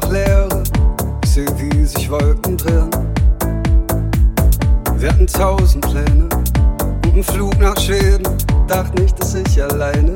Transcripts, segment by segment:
noch Leere. Ich sehe, wie sich Wolken drehen. Wir hatten tausend Pläne und einen Flug nach Schweden. Dachte nicht, dass ich alleine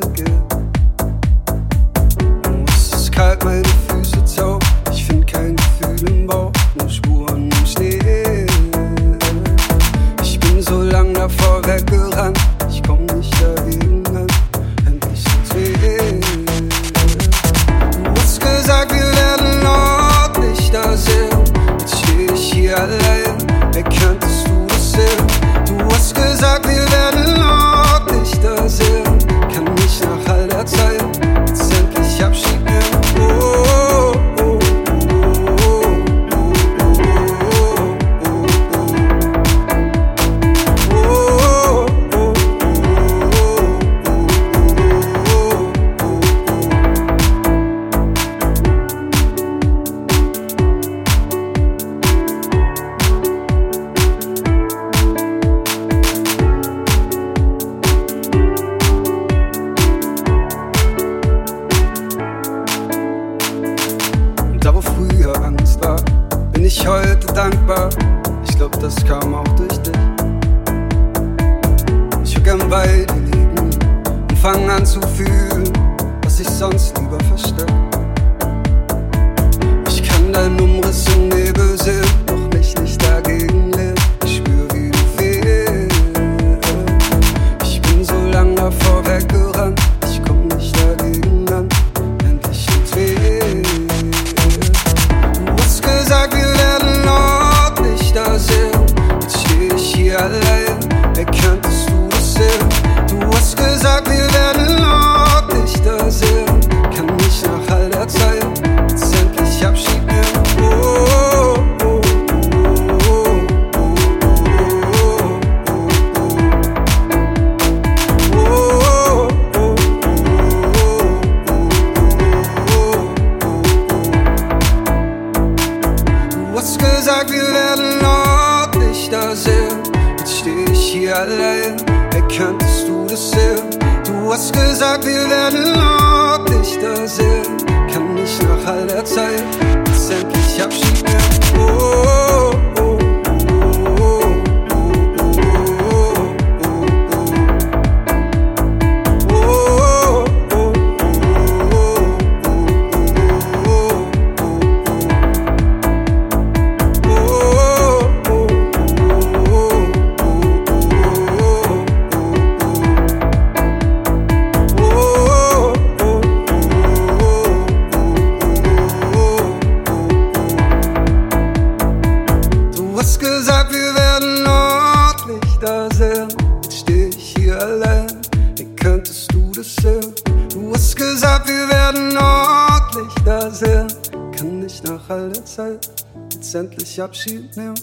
ich heute dankbar. Ich glaub, das kam auch durch dich. Ich will gern bei dir liegen und fang an zu fühlen, was ich sonst lieber versteck. Ich kann deinen Umriss im Nebel sehen, doch mich nicht dagegen lehnen. Ich spür, wie du fehlst. Ich bin so lang davor weggerannt, sehen. Jetzt steh ich hier allein, erkanntest du das sehen? Du hast gesagt, wir werden ordentlich da sehen. Kann nicht nach all der Zeit hast gesagt, wir werden ordentlich da sehen. Jetzt steh ich hier allein, wie könntest du das sehen? Du hast gesagt, wir werden ordentlich da sehen. Kann nicht nach all der Zeit jetzt endlich Abschied nehmen.